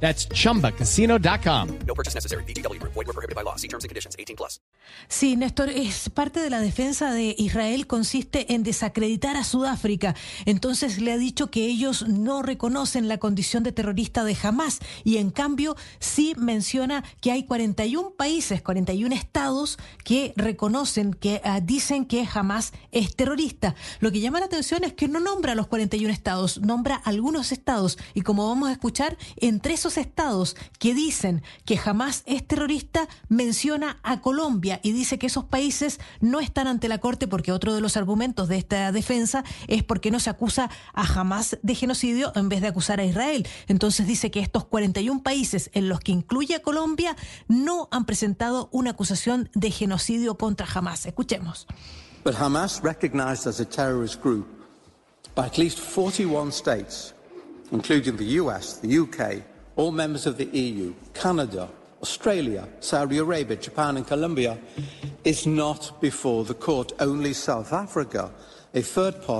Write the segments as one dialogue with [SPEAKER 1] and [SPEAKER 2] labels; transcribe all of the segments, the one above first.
[SPEAKER 1] That's chumbacasino.com.
[SPEAKER 2] No purchase necessary. BGW. Void were prohibited by law. See terms and conditions. 18 plus.
[SPEAKER 3] Sí, Néstor, es parte de la defensa de Israel consiste en desacreditar a Sudáfrica. Entonces le ha dicho que ellos no reconocen la condición de terrorista de Hamas y en cambio sí menciona que hay 41 países, 41 estados que reconocen, que ah, dicen que Hamas es terrorista. Lo que llama la atención es que no nombra a los 41 estados, nombra algunos estados y como vamos a escuchar, entre esos estados que dicen que Hamas es terrorista, menciona a Colombia y dice que esos países no están ante la Corte porque otro de los argumentos de esta defensa es porque no se acusa a Hamas de genocidio en vez de acusar a Israel. Entonces dice que estos 41 países en los que incluye a Colombia no han presentado una acusación de genocidio contra Hamas. Escuchemos.
[SPEAKER 4] But Hamas, recognized as a terrorist group by at least 41 states, including the US, the UK, all members of the EU, Canada, Australia, Saudi Arabia, Japan, and Colombia, is not before the court. Only South Africa.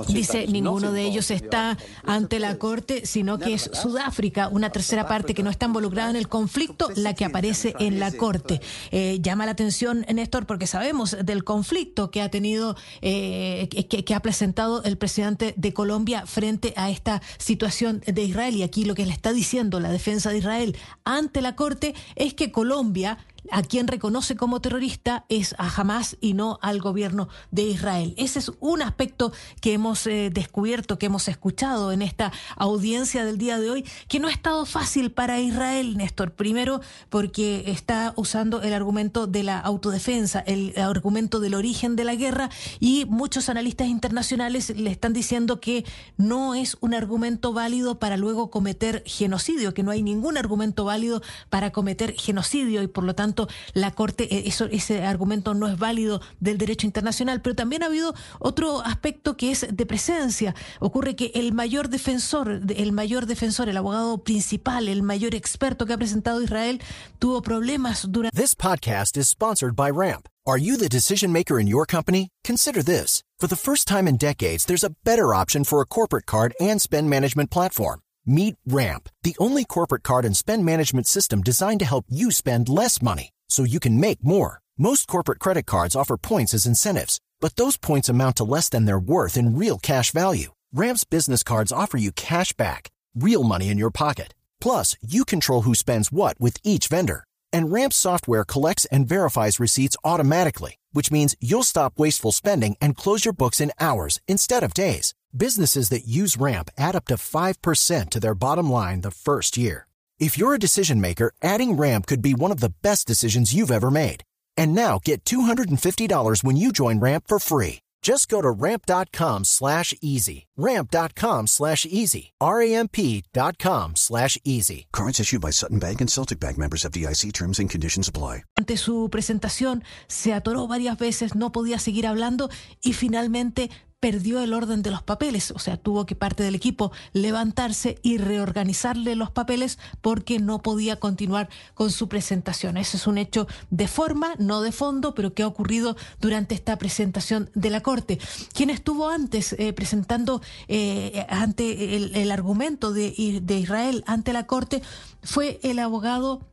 [SPEAKER 3] Dice, ninguno de ellos está ante la. Corte, sino que es Sudáfrica, una tercera parte que no está involucrada en el conflicto, la que aparece en la Corte. Eh, llama la atención, Néstor, porque sabemos del conflicto que ha tenido, eh, que, que ha presentado el presidente de Colombia frente a esta situación de Israel. Y aquí lo que le está diciendo la defensa de Israel ante la Corte es que Colombia a quien reconoce como terrorista es a Hamas y no al gobierno de Israel. Ese es un aspecto que hemos eh, descubierto, que hemos escuchado en esta audiencia del día de hoy, que no ha estado fácil para Israel, Néstor. Primero, porque está usando el argumento de la autodefensa, el argumento del origen de la guerra, y muchos analistas internacionales le están diciendo que no es un argumento válido para luego cometer genocidio, que no hay ningún argumento válido para cometer genocidio y por lo tanto la Corte, eso, ese argumento no es válido del derecho internacional. Pero también ha habido otro aspecto que es de presencia. Ocurre que el mayor defensor, el mayor defensor, el abogado principal, el mayor experto que ha presentado Israel, tuvo problemas durante
[SPEAKER 5] This podcast is sponsored by Ramp. Are you the decision maker in your company? Consider this. For the first time in decades, there's a better option for a corporate card and spend management platform. Meet Ramp, the only corporate card and spend management system designed to help you spend less money so you can make more. Most corporate credit cards offer points as incentives, but those points amount to less than their worth in real cash value. Ramp's business cards offer you cash back, real money in your pocket. Plus, you control who spends what with each vendor. And Ramp software collects and verifies receipts automatically, which means you'll stop wasteful spending and close your books in hours instead of days. Businesses that use Ramp add up to 5% to their bottom line the first year. If you're a decision maker, adding Ramp could be one of the best decisions you've ever made. And now get $250 when you join Ramp for free. Just go to ramp.com slash easy. Ramp.com slash easy. R-A-M-P dot com slash easy.
[SPEAKER 6] Cards issued by Sutton Bank and Celtic Bank members of DIC terms and conditions apply.
[SPEAKER 3] Ante su presentación, se atoró varias veces, no podía seguir hablando y finalmente perdió el orden de los papeles, o sea, tuvo que parte del equipo levantarse y reorganizarle los papeles porque no podía continuar con su presentación. Ese es un hecho de forma, no de fondo, pero que ha ocurrido durante esta presentación de la Corte. Quien estuvo antes eh, presentando eh, ante el, argumento de Israel ante la Corte fue el abogado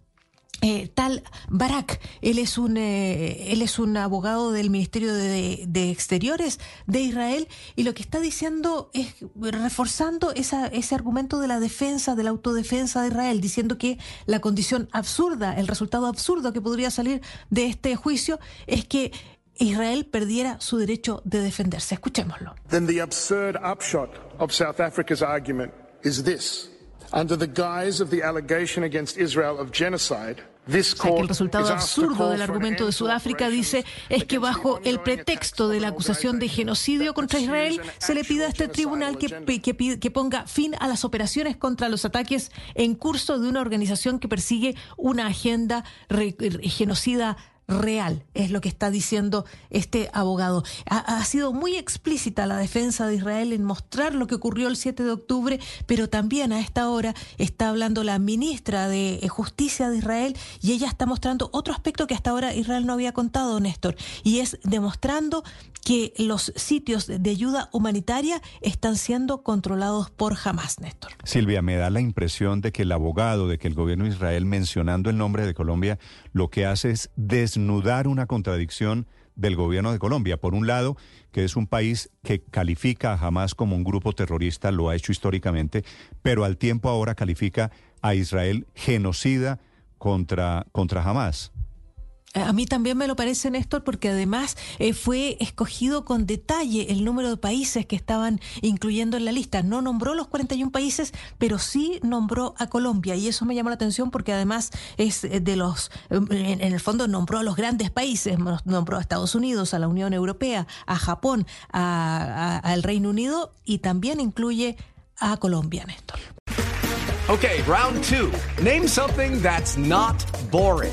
[SPEAKER 3] eh, tal Barak, él es un eh, él es un abogado del Ministerio de, Exteriores de Israel y lo que está diciendo es reforzando esa, ese argumento de la defensa, de la autodefensa de Israel, diciendo que la condición absurda, el resultado absurdo que podría salir de este juicio es que Israel perdiera su derecho de defenderse. Escuchémoslo.
[SPEAKER 7] then the absurd upshot of South Africa's argument is this. Under the guise of the allegation against Israel of genocide,
[SPEAKER 3] O sea, que
[SPEAKER 7] court
[SPEAKER 3] el resultado absurdo del argumento de Sudáfrica dice es que bajo el pretexto de la acusación de genocidio contra Israel se le pide a este tribunal que ponga fin a las operaciones contra los ataques en curso de una organización que persigue una agenda re- genocida real, es lo que está diciendo este abogado. Ha, sido muy explícita la defensa de Israel en mostrar lo que ocurrió el 7 de octubre, pero también a esta hora está hablando la ministra de Justicia de Israel y ella está mostrando otro aspecto que hasta ahora Israel no había contado, Néstor, y es demostrando que los sitios de ayuda humanitaria están siendo controlados por Hamas, Néstor.
[SPEAKER 8] Silvia, me da la impresión de que el abogado, de que el gobierno de Israel, mencionando el nombre de Colombia, lo que hace es desnudar una contradicción del gobierno de Colombia. Por un lado, que es un país que califica a Hamas como un grupo terrorista, lo ha hecho históricamente, pero al tiempo ahora califica a Israel genocida contra, contra Hamas.
[SPEAKER 3] A mí también me lo parece, Néstor, porque además eh, fue escogido con detalle el número de países que estaban incluyendo en la lista. No nombró los 41 países, pero sí nombró a Colombia. Y eso me llamó la atención porque además es eh, de los, en, el fondo nombró a los grandes países, nombró a Estados Unidos, a la Unión Europea, a Japón, al Reino Unido y también incluye a Colombia, Néstor.
[SPEAKER 9] Ok, round two. Name something that's not boring.